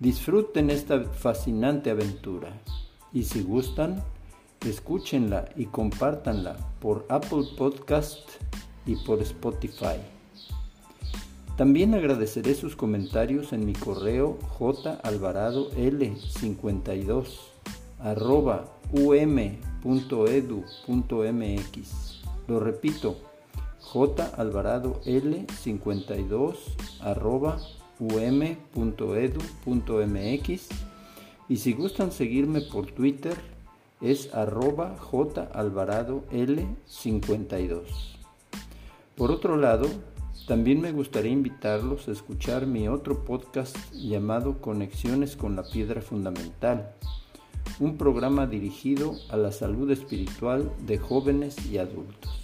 Disfruten esta fascinante aventura y si gustan, escúchenla y compártanla por Apple Podcast y por Spotify. También agradeceré sus comentarios en mi correo jalvaradol52 arroba um.edu.mx. Lo repito, jalvaradol52 arroba um.edu.mx y si gustan seguirme por Twitter es arroba jalvaradol52. Por otro lado, también me gustaría invitarlos a escuchar mi otro podcast llamado Conexiones con la Piedra Fundamental, un programa dirigido a la salud espiritual de jóvenes y adultos.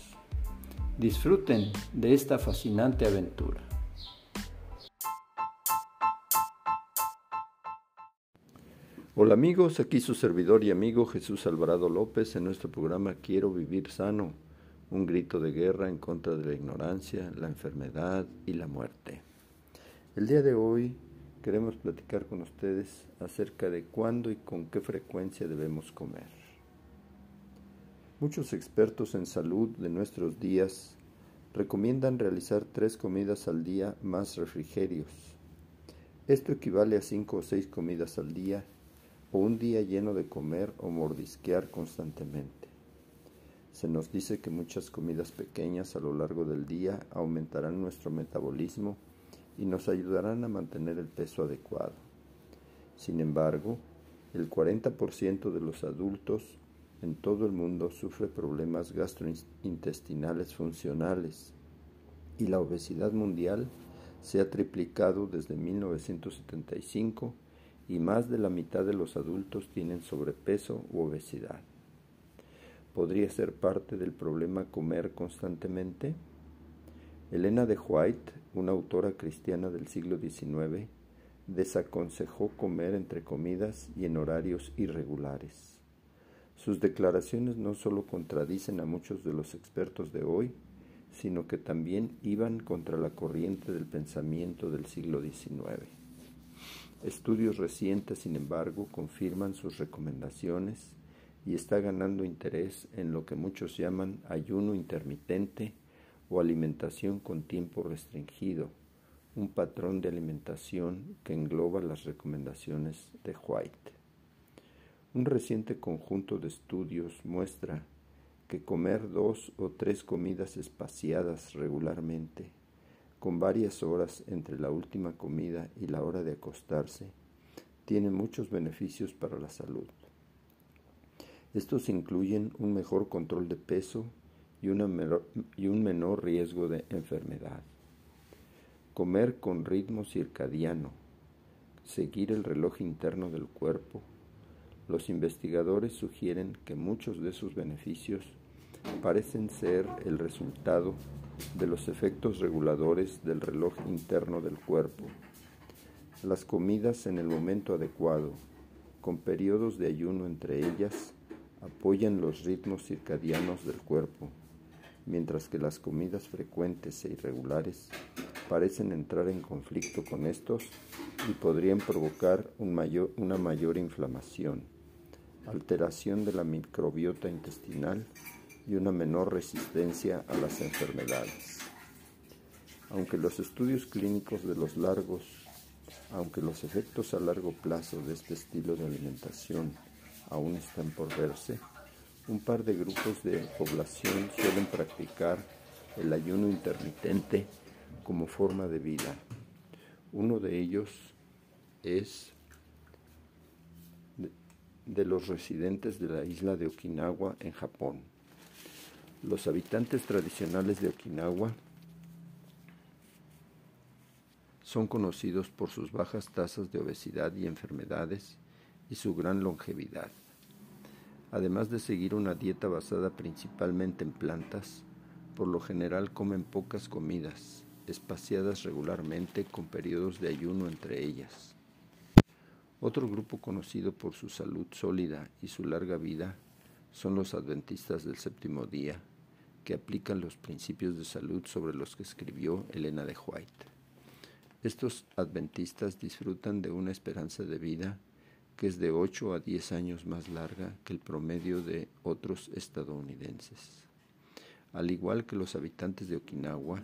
Disfruten de esta fascinante aventura. Hola amigos, aquí su servidor y amigo Jesús Alvarado López en nuestro programa Quiero Vivir Sano un grito de guerra en contra de la ignorancia, la enfermedad y la muerte. El día de hoy queremos platicar con ustedes acerca de cuándo y con qué frecuencia debemos comer. Muchos expertos en salud de nuestros días recomiendan realizar tres comidas al día más refrigerios. Esto equivale a cinco o seis comidas al día o un día lleno de comer o mordisquear constantemente. Se nos dice que muchas comidas pequeñas a lo largo del día aumentarán nuestro metabolismo y nos ayudarán a mantener el peso adecuado. Sin embargo, el 40% de los adultos en todo el mundo sufre problemas gastrointestinales funcionales y la obesidad mundial se ha triplicado desde 1975 y más de la mitad de los adultos tienen sobrepeso u obesidad. ¿Podría ser parte del problema comer constantemente? Elena de White, una autora cristiana del siglo XIX, desaconsejó comer entre comidas y en horarios irregulares. Sus declaraciones no solo contradicen a muchos de los expertos de hoy, sino que también iban contra la corriente del pensamiento del siglo XIX. Estudios recientes, sin embargo, confirman sus recomendaciones y está ganando interés en lo que muchos llaman ayuno intermitente o alimentación con tiempo restringido, un patrón de alimentación que engloba las recomendaciones de White. Un reciente conjunto de estudios muestra que comer dos o tres comidas espaciadas regularmente, con varias horas entre la última comida y la hora de acostarse, tiene muchos beneficios para la salud. Estos incluyen un mejor control de peso y, y un menor riesgo de enfermedad. Comer con ritmo circadiano, seguir el reloj interno del cuerpo. Los investigadores sugieren que muchos de sus beneficios parecen ser el resultado de los efectos reguladores del reloj interno del cuerpo. Las comidas en el momento adecuado, con periodos de ayuno entre ellas, apoyan los ritmos circadianos del cuerpo, mientras que las comidas frecuentes e irregulares parecen entrar en conflicto con estos y podrían provocar una mayor inflamación, alteración de la microbiota intestinal y una menor resistencia a las enfermedades. Aunque los estudios clínicos de los largos, aunque los efectos a largo plazo de este estilo de alimentación aún están por verse, un par de grupos de población suelen practicar el ayuno intermitente como forma de vida. Uno de ellos es de los residentes de la isla de Okinawa en Japón. Los habitantes tradicionales de Okinawa son conocidos por sus bajas tasas de obesidad y enfermedades y su gran longevidad. Además de seguir una dieta basada principalmente en plantas, por lo general comen pocas comidas, espaciadas regularmente con periodos de ayuno entre ellas. Otro grupo conocido por su salud sólida y su larga vida son los adventistas del séptimo día, que aplican los principios de salud sobre los que escribió Elena de White. Estos adventistas disfrutan de una esperanza de vida que es de 8 a 10 años más larga que el promedio de otros estadounidenses. Al igual que los habitantes de Okinawa,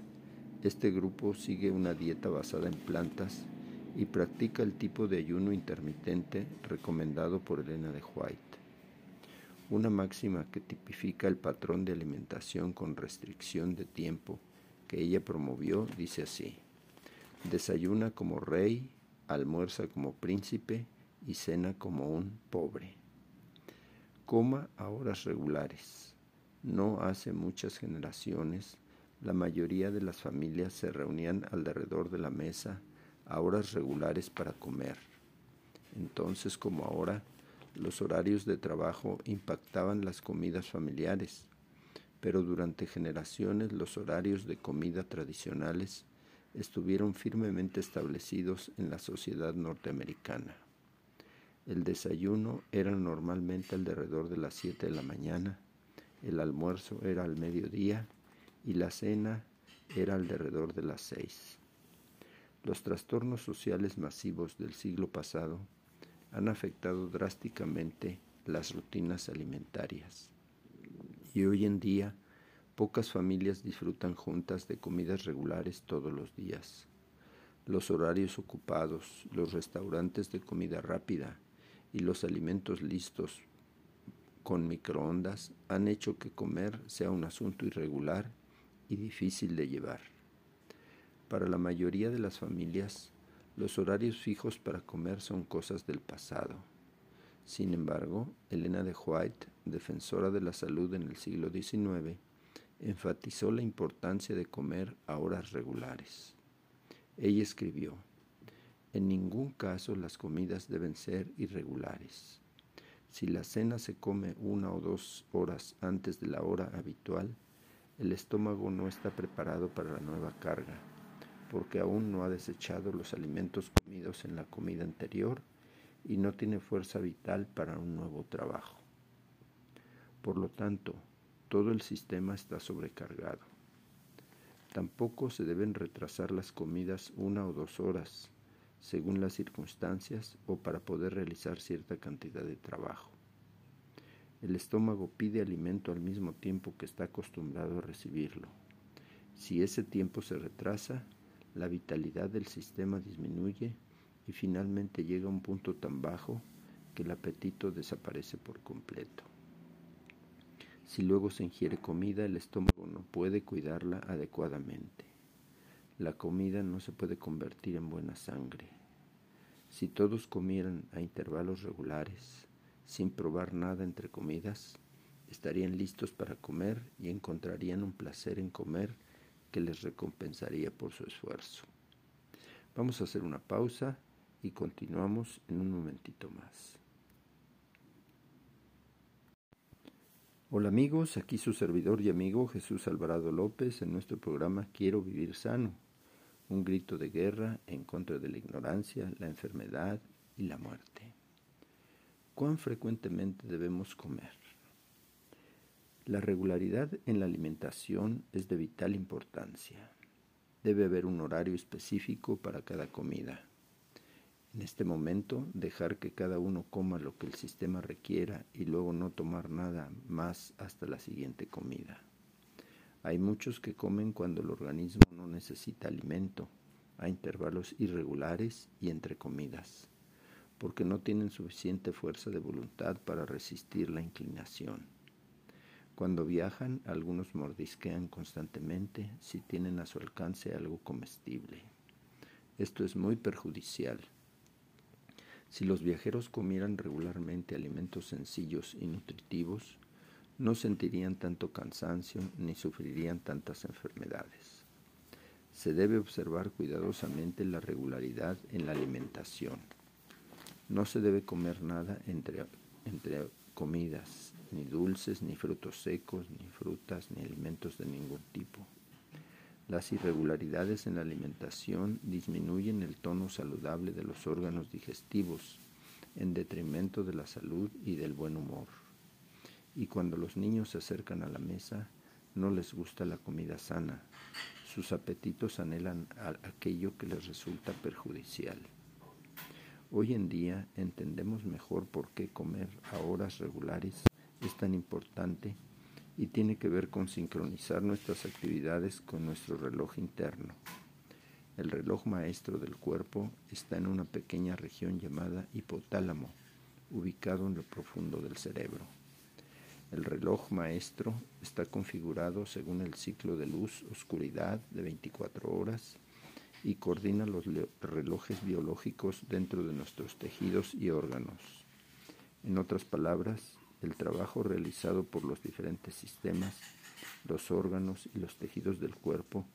este grupo sigue una dieta basada en plantas y practica el tipo de ayuno intermitente recomendado por Elena de White. Una máxima que tipifica el patrón de alimentación con restricción de tiempo que ella promovió dice así, desayuna como rey, almuerza como príncipe y cena como un pobre. Coma a horas regulares. No hace muchas generaciones la mayoría de las familias se reunían alrededor de la mesa a horas regulares para comer. Entonces, como ahora, los horarios de trabajo impactaban las comidas familiares, pero durante generaciones los horarios de comida tradicionales estuvieron firmemente establecidos en la sociedad norteamericana. El desayuno era normalmente alrededor de las 7 de la mañana, el almuerzo era al mediodía y la cena era alrededor de las seis. Los trastornos sociales masivos del siglo pasado han afectado drásticamente las rutinas alimentarias y hoy en día pocas familias disfrutan juntas de comidas regulares todos los días. Los horarios ocupados, los restaurantes de comida rápida y los alimentos listos con microondas han hecho que comer sea un asunto irregular y difícil de llevar. Para la mayoría de las familias, los horarios fijos para comer son cosas del pasado. Sin embargo, Elena de White, defensora de la salud en el siglo XIX, enfatizó la importancia de comer a horas regulares. Ella escribió, en ningún caso las comidas deben ser irregulares. Si la cena se come una o dos horas antes de la hora habitual, el estómago no está preparado para la nueva carga, porque aún no ha desechado los alimentos comidos en la comida anterior y no tiene fuerza vital para un nuevo trabajo. Por lo tanto, todo el sistema está sobrecargado. Tampoco se deben retrasar las comidas una o dos horas, según las circunstancias o para poder realizar cierta cantidad de trabajo. El estómago pide alimento al mismo tiempo que está acostumbrado a recibirlo. Si ese tiempo se retrasa, la vitalidad del sistema disminuye y finalmente llega a un punto tan bajo que el apetito desaparece por completo. Si luego se ingiere comida, el estómago no puede cuidarla adecuadamente. La comida no se puede convertir en buena sangre. Si todos comieran a intervalos regulares, sin probar nada entre comidas, estarían listos para comer y encontrarían un placer en comer que les recompensaría por su esfuerzo. Vamos a hacer una pausa y continuamos en un momentito más. Hola amigos, aquí su servidor y amigo Jesús Alvarado López en nuestro programa Quiero vivir sano, un grito de guerra en contra de la ignorancia, la enfermedad y la muerte. ¿Cuán frecuentemente debemos comer? La regularidad en la alimentación es de vital importancia. Debe haber un horario específico para cada comida. En este momento, dejar que cada uno coma lo que el sistema requiera y luego no tomar nada más hasta la siguiente comida. Hay muchos que comen cuando el organismo no necesita alimento, a intervalos irregulares y entre comidas porque no tienen suficiente fuerza de voluntad para resistir la inclinación. Cuando viajan, algunos mordisquean constantemente si tienen a su alcance algo comestible. Esto es muy perjudicial. Si los viajeros comieran regularmente alimentos sencillos y nutritivos, no sentirían tanto cansancio ni sufrirían tantas enfermedades. Se debe observar cuidadosamente la regularidad en la alimentación. No se debe comer nada entre, entre comidas, ni dulces, ni frutos secos, ni frutas, ni alimentos de ningún tipo. Las irregularidades en la alimentación disminuyen el tono saludable de los órganos digestivos en detrimento de la salud y del buen humor. Y cuando los niños se acercan a la mesa, no les gusta la comida sana. Sus apetitos anhelan aquello que les resulta perjudicial. Hoy en día entendemos mejor por qué comer a horas regulares es tan importante y tiene que ver con sincronizar nuestras actividades con nuestro reloj interno. El reloj maestro del cuerpo está en una pequeña región llamada hipotálamo, ubicado en lo profundo del cerebro. El reloj maestro está configurado según el ciclo de luz-oscuridad de 24 horas y coordina los relojes biológicos dentro de nuestros tejidos y órganos. En otras palabras, el trabajo realizado por los diferentes sistemas, los órganos y los tejidos del cuerpo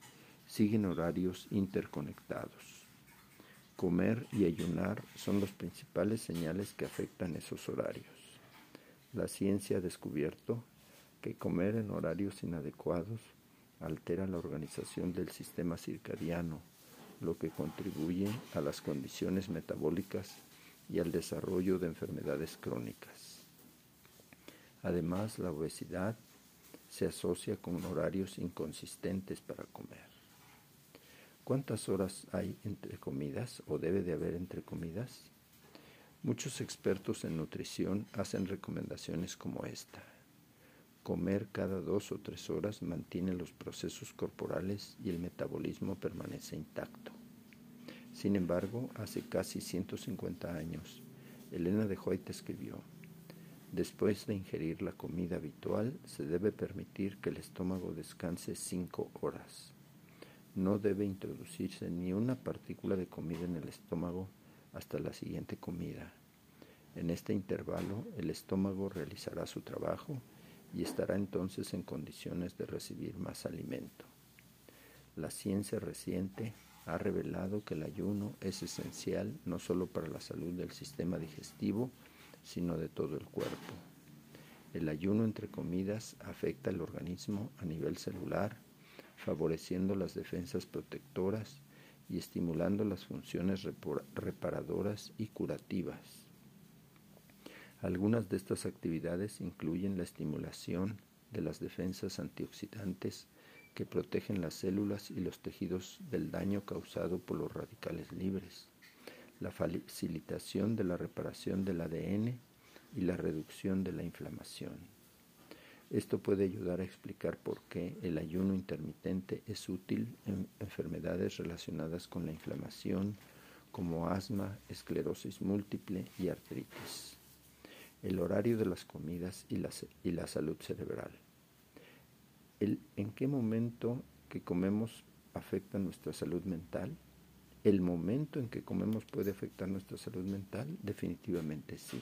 siguen horarios interconectados. Comer y ayunar son los principales señales que afectan esos horarios. La ciencia ha descubierto que comer en horarios inadecuados altera la organización del sistema circadiano, lo que contribuye a las condiciones metabólicas y al desarrollo de enfermedades crónicas. Además, la obesidad se asocia con horarios inconsistentes para comer. ¿Cuántas horas hay entre comidas o debe de haber entre comidas? Muchos expertos en nutrición hacen recomendaciones como esta. Comer cada dos o tres horas mantiene los procesos corporales y el metabolismo permanece intacto. Sin embargo, hace casi 150 años, Elena de White escribió, Después de ingerir la comida habitual, se debe permitir que el estómago descanse cinco horas. No debe introducirse ni una partícula de comida en el estómago hasta la siguiente comida. En este intervalo, el estómago realizará su trabajo y estará entonces en condiciones de recibir más alimento. La ciencia reciente ha revelado que el ayuno es esencial no solo para la salud del sistema digestivo, sino de todo el cuerpo. El ayuno entre comidas afecta al organismo a nivel celular, favoreciendo las defensas protectoras y estimulando las funciones reparadoras y curativas. Algunas de estas actividades incluyen la estimulación de las defensas antioxidantes que protegen las células y los tejidos del daño causado por los radicales libres, la facilitación de la reparación del ADN y la reducción de la inflamación. Esto puede ayudar a explicar por qué el ayuno intermitente es útil en enfermedades relacionadas con la inflamación como asma, esclerosis múltiple y artritis. El horario de las comidas y la, y la salud cerebral. El, ¿En qué momento que comemos afecta nuestra salud mental? ¿El momento en que comemos puede afectar nuestra salud mental? Definitivamente sí.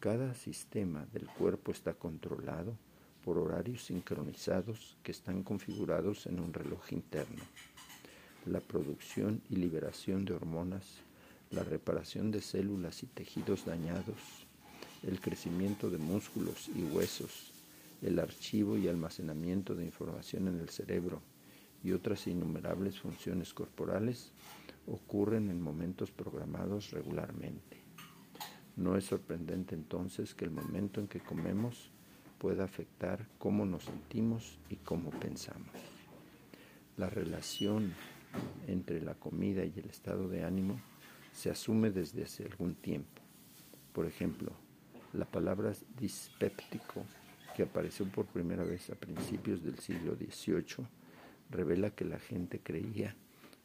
Cada sistema del cuerpo está controlado por horarios sincronizados que están configurados en un reloj interno. La producción y liberación de hormonas, la reparación de células y tejidos dañados, el crecimiento de músculos y huesos, el archivo y almacenamiento de información en el cerebro, y otras innumerables funciones corporales ocurren en momentos programados regularmente. No es sorprendente entonces que el momento en que comemos pueda afectar cómo nos sentimos y cómo pensamos. La relación entre la comida y el estado de ánimo se asume desde hace algún tiempo. Por ejemplo, la palabra dispéptico, que apareció por primera vez a principios del siglo XVIII, revela que la gente creía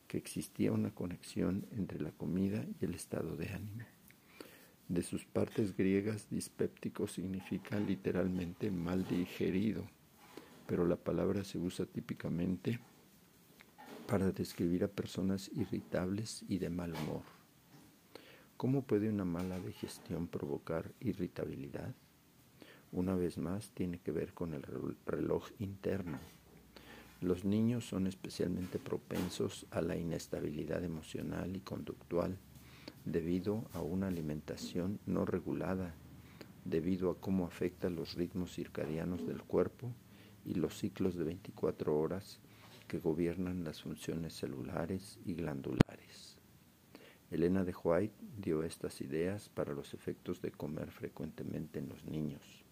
que existía una conexión entre la comida y el estado de ánimo. De sus partes griegas, dispéptico significa literalmente mal digerido, pero la palabra se usa típicamente para describir a personas irritables y de mal humor. ¿Cómo puede una mala digestión provocar irritabilidad? Una vez más, tiene que ver con el reloj interno los niños son especialmente propensos a la inestabilidad emocional y conductual debido a una alimentación no regulada, debido a cómo afecta los ritmos circadianos del cuerpo y los ciclos de 24 horas que gobiernan las funciones celulares y glandulares. Elena de White dio estas ideas para los efectos de comer frecuentemente en los niños.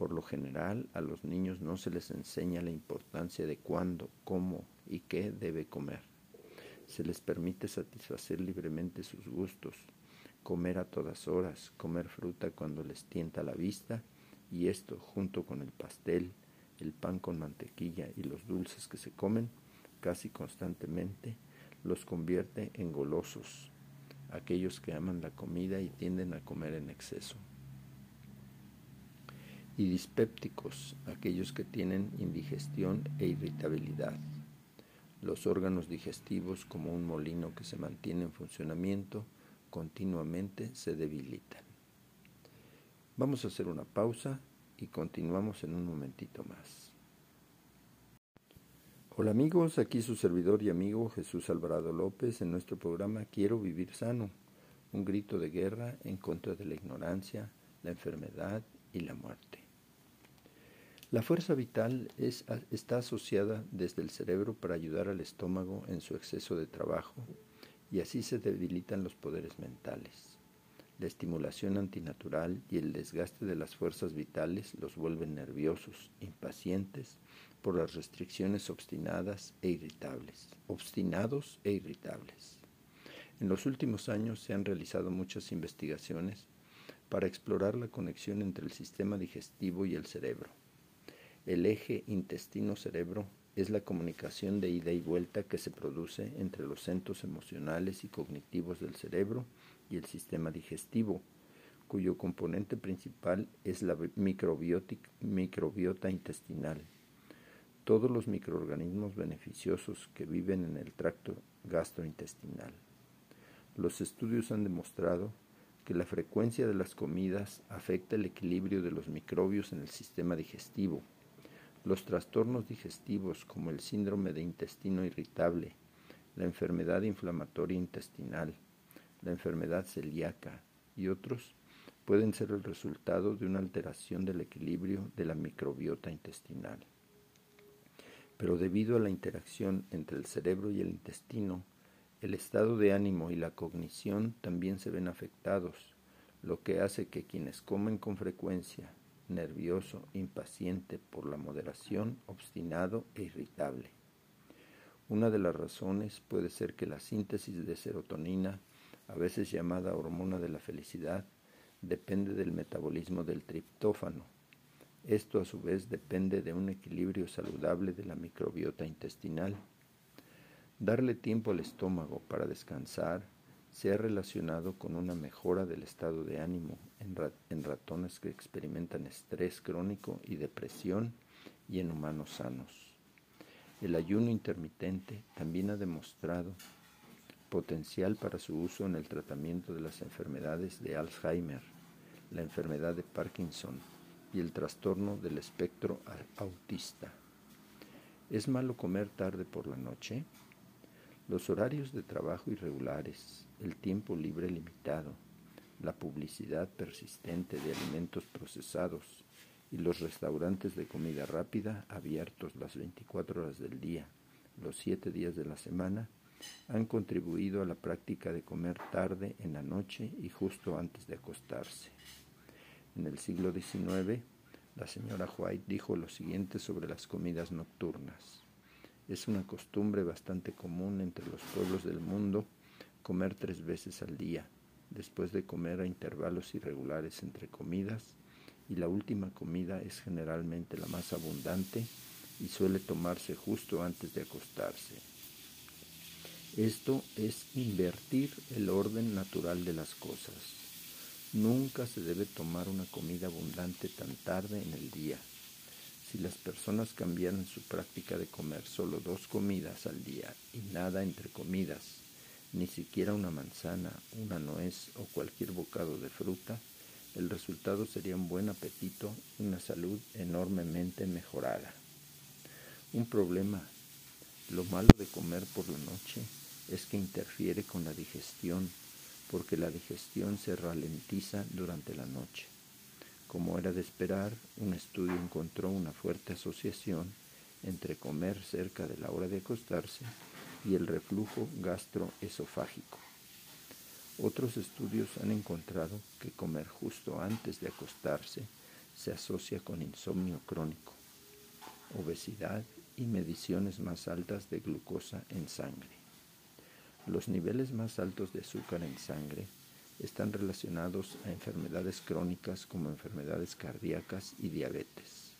Por lo general, a los niños no se les enseña la importancia de cuándo, cómo y qué debe comer. Se les permite satisfacer libremente sus gustos, comer a todas horas, comer fruta cuando les tienta la vista, y esto, junto con el pastel, el pan con mantequilla y los dulces que se comen casi constantemente, los convierte en golosos, aquellos que aman la comida y tienden a comer en exceso y dispépticos, aquellos que tienen indigestión e irritabilidad. Los órganos digestivos, como un molino que se mantiene en funcionamiento, continuamente se debilitan. Vamos a hacer una pausa y continuamos en un momentito más. Hola amigos, aquí su servidor y amigo Jesús Alvarado López en nuestro programa Quiero vivir sano, un grito de guerra en contra de la ignorancia, la enfermedad y la muerte. La fuerza vital está asociada desde el cerebro para ayudar al estómago en su exceso de trabajo y así se debilitan los poderes mentales. La estimulación antinatural y el desgaste de las fuerzas vitales los vuelven nerviosos, impacientes por las restricciones obstinadas e irritables, obstinados e irritables. En los últimos años se han realizado muchas investigaciones para explorar la conexión entre el sistema digestivo y el cerebro el eje intestino-cerebro es la comunicación de ida y vuelta que se produce entre los centros emocionales y cognitivos del cerebro y el sistema digestivo, cuyo componente principal es la microbiota intestinal. Todos los microorganismos beneficiosos que viven en el tracto gastrointestinal. Los estudios han demostrado que la frecuencia de las comidas afecta el equilibrio de los microbios en el sistema digestivo los trastornos digestivos como el síndrome de intestino irritable, la enfermedad inflamatoria intestinal, la enfermedad celíaca y otros pueden ser el resultado de una alteración del equilibrio de la microbiota intestinal. Pero debido a la interacción entre el cerebro y el intestino, el estado de ánimo y la cognición también se ven afectados, lo que hace que quienes comen con frecuencia nervioso, impaciente por la moderación, obstinado e irritable. Una de las razones puede ser que la síntesis de serotonina, a veces llamada hormona de la felicidad, depende del metabolismo del triptófano. Esto a su vez depende de un equilibrio saludable de la microbiota intestinal. Darle tiempo al estómago para descansar, se ha relacionado con una mejora del estado de ánimo en, ratones que experimentan estrés crónico y depresión y en humanos sanos. El ayuno intermitente también ha demostrado potencial para su uso en el tratamiento de las enfermedades de Alzheimer, la enfermedad de Parkinson y el trastorno del espectro autista. ¿Es malo comer tarde por la noche? Los horarios de trabajo irregulares, el tiempo libre limitado, la publicidad persistente de alimentos procesados y los restaurantes de comida rápida abiertos las 24 horas del día, los 7 días de la semana, han contribuido a la práctica de comer tarde en la noche y justo antes de acostarse. En el siglo XIX, la señora White dijo lo siguiente sobre las comidas nocturnas. Es una costumbre bastante común entre los pueblos del mundo comer tres veces al día, después de comer a intervalos irregulares entre comidas, y la última comida es generalmente la más abundante y suele tomarse justo antes de acostarse. Esto es invertir el orden natural de las cosas. Nunca se debe tomar una comida abundante tan tarde en el día. Si las personas cambiaran su práctica de comer solo dos comidas al día y nada entre comidas, ni siquiera una manzana, una nuez o cualquier bocado de fruta, el resultado sería un buen apetito una salud enormemente mejorada. Un problema, lo malo de comer por la noche es que interfiere con la digestión, porque la digestión se ralentiza durante la noche. Como era de esperar, un estudio encontró una fuerte asociación entre comer cerca de la hora de acostarse y el reflujo gastroesofágico. Otros estudios han encontrado que comer justo antes de acostarse se asocia con insomnio crónico, obesidad y mediciones más altas de glucosa en sangre. Los niveles más altos de azúcar en sangre están relacionados a enfermedades crónicas como enfermedades cardíacas y diabetes.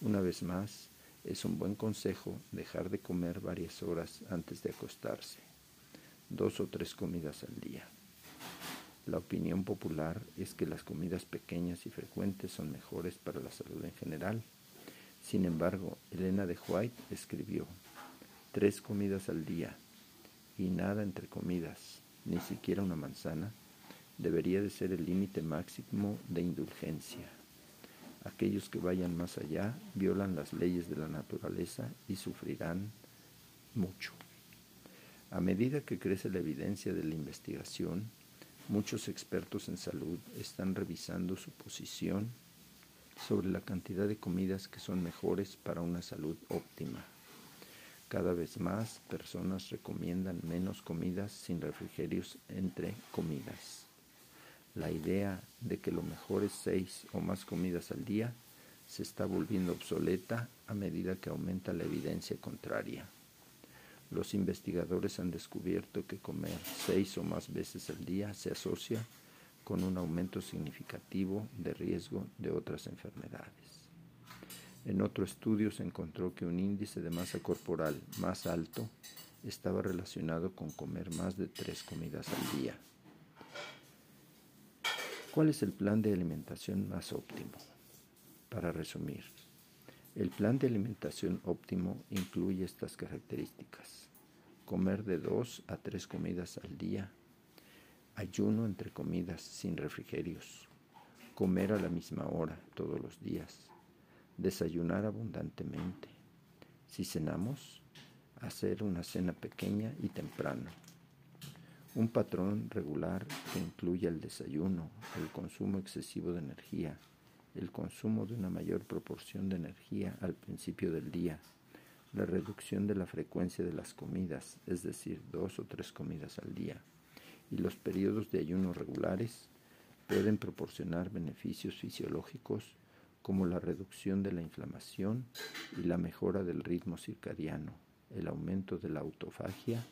Una vez más, es un buen consejo dejar de comer varias horas antes de acostarse, dos o tres comidas al día. La opinión popular es que las comidas pequeñas y frecuentes son mejores para la salud en general. Sin embargo, Elena de White escribió, tres comidas al día y nada entre comidas, ni siquiera una manzana, debería de ser el límite máximo de indulgencia. Aquellos que vayan más allá violan las leyes de la naturaleza y sufrirán mucho. A medida que crece la evidencia de la investigación, Muchos expertos en salud están revisando su posición sobre la cantidad de comidas que son mejores para una salud óptima. Cada vez más personas recomiendan menos comidas sin refrigerios entre comidas. La idea de que lo mejor es seis o más comidas al día se está volviendo obsoleta a medida que aumenta la evidencia contraria. Los investigadores han descubierto que comer seis o más veces al día se asocia con un aumento significativo de riesgo de otras enfermedades. En otro estudio se encontró que un índice de masa corporal más alto estaba relacionado con comer más de tres comidas al día. ¿Cuál es el plan de alimentación más óptimo? Para resumir, el plan de alimentación óptimo incluye estas características. Comer de dos a tres comidas al día. Ayuno entre comidas sin refrigerios. Comer a la misma hora todos los días. Desayunar abundantemente. Si cenamos, hacer una cena pequeña y temprano. Un patrón regular que incluya el desayuno, el consumo excesivo de energía, el consumo de una mayor proporción de energía al principio del día, la reducción de la frecuencia de las comidas, es decir, dos o tres comidas al día, y los periodos de ayuno regulares pueden proporcionar beneficios fisiológicos como la reducción de la inflamación y la mejora del ritmo circadiano, el aumento de la autofagia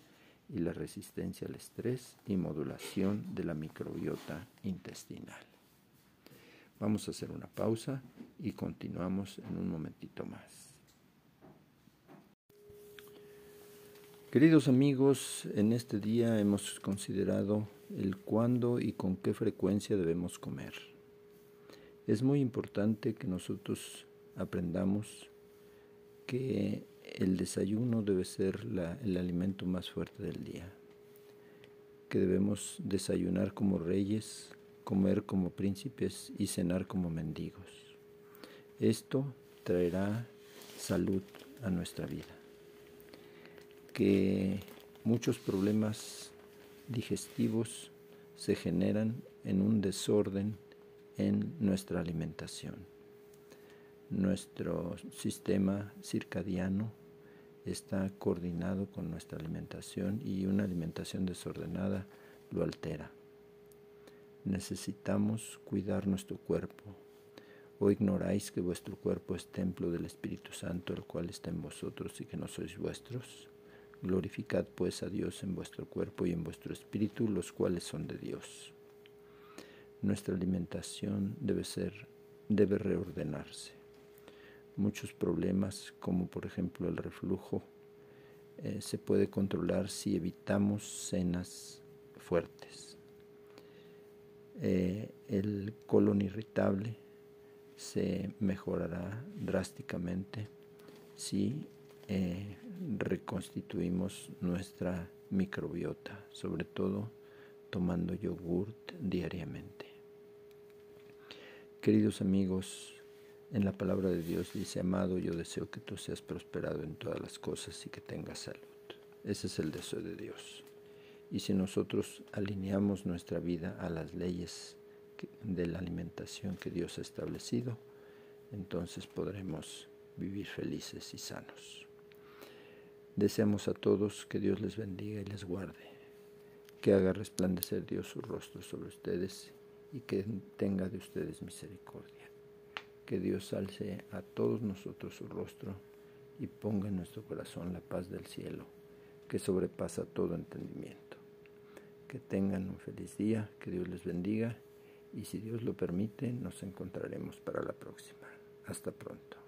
y la resistencia al estrés y modulación de la microbiota intestinal. Vamos a hacer una pausa y continuamos en un momentito más. Queridos amigos, en este día hemos considerado el cuándo y con qué frecuencia debemos comer. Es muy importante que nosotros aprendamos que el desayuno debe ser el alimento más fuerte del día, que debemos desayunar como reyes, comer como príncipes y cenar como mendigos. Esto traerá salud a nuestra vida. Que muchos problemas digestivos se generan en un desorden en nuestra alimentación. Nuestro sistema circadiano está coordinado con nuestra alimentación y una alimentación desordenada lo altera necesitamos cuidar nuestro cuerpo. ¿O ignoráis que vuestro cuerpo es templo del Espíritu Santo, el cual está en vosotros y que no sois vuestros? Glorificad pues a Dios en vuestro cuerpo y en vuestro espíritu, los cuales son de Dios. Nuestra alimentación debe ser, debe reordenarse. Muchos problemas, como por ejemplo el reflujo, eh, se puede controlar si evitamos cenas fuertes eh, el colon irritable se mejorará drásticamente si eh, reconstituimos nuestra microbiota, sobre todo tomando yogurt diariamente. Queridos amigos, en la palabra de Dios dice, amado, yo deseo que tú seas prosperado en todas las cosas y que tengas salud. Ese es el deseo de Dios. Y si nosotros alineamos nuestra vida a las leyes de la alimentación que Dios ha establecido, entonces podremos vivir felices y sanos. Deseamos a todos que Dios les bendiga y les guarde, que haga resplandecer Dios su rostro sobre ustedes y que tenga de ustedes misericordia. Que Dios alce a todos nosotros su rostro y ponga en nuestro corazón la paz del cielo, que sobrepasa todo entendimiento. Que tengan un feliz día, que Dios les bendiga y si Dios lo permite nos encontraremos para la próxima. Hasta pronto.